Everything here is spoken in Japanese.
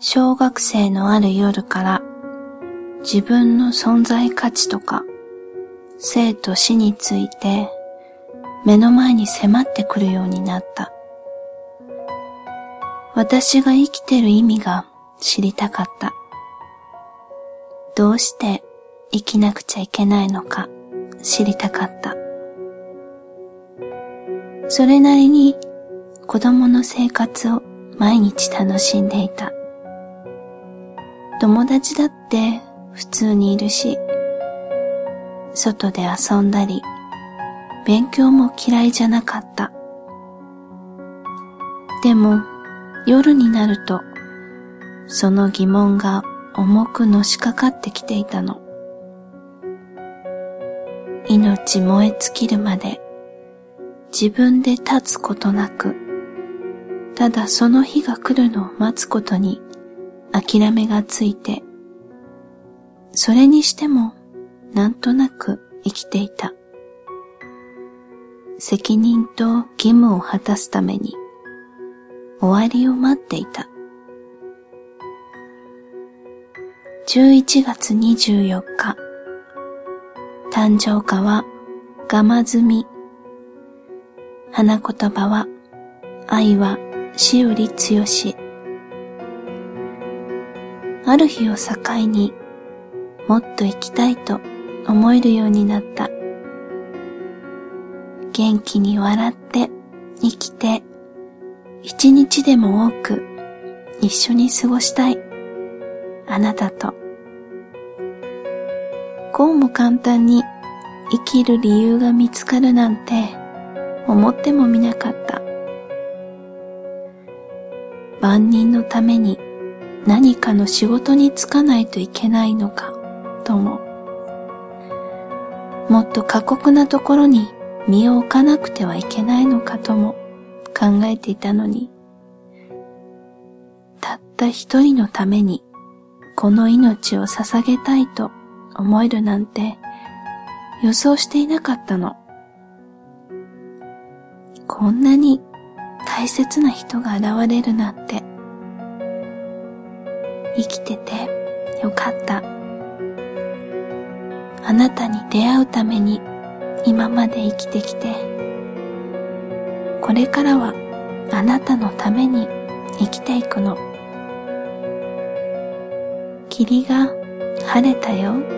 小学生のある夜から自分の存在価値とか生と死について目の前に迫ってくるようになった。私が生きてる意味が知りたかった。どうして生きなくちゃいけないのか知りたかった。それなりに子供の生活を毎日楽しんでいた。友達だって普通にいるし、外で遊んだり、勉強も嫌いじゃなかった。でも夜になるとその疑問が重くのしかかってきていたの。命燃え尽きるまで自分で立つことなく、ただその日が来るのを待つことに諦めがついて、それにしてもなんとなく生きていた。責任と義務を果たすために終わりを待っていた。11月24日、誕生花はガマズミ花言葉は、愛は死より強し。ある日を境にもっと生きたいと思えるようになった。元気に笑って生きて一日でも多く一緒に過ごしたいあなたとこうも簡単に生きる理由が見つかるなんて思ってもみなかった。万人のために何かの仕事に就かないといけないのか、とも。もっと過酷なところに身を置かなくてはいけないのかとも考えていたのに、たった一人のためにこの命を捧げたいと思えるなんて予想していなかったの。こんなに大切な人が現れるなんて。生きててよかった。あなたに出会うために今まで生きてきて。これからはあなたのために生きていくの。霧が晴れたよ。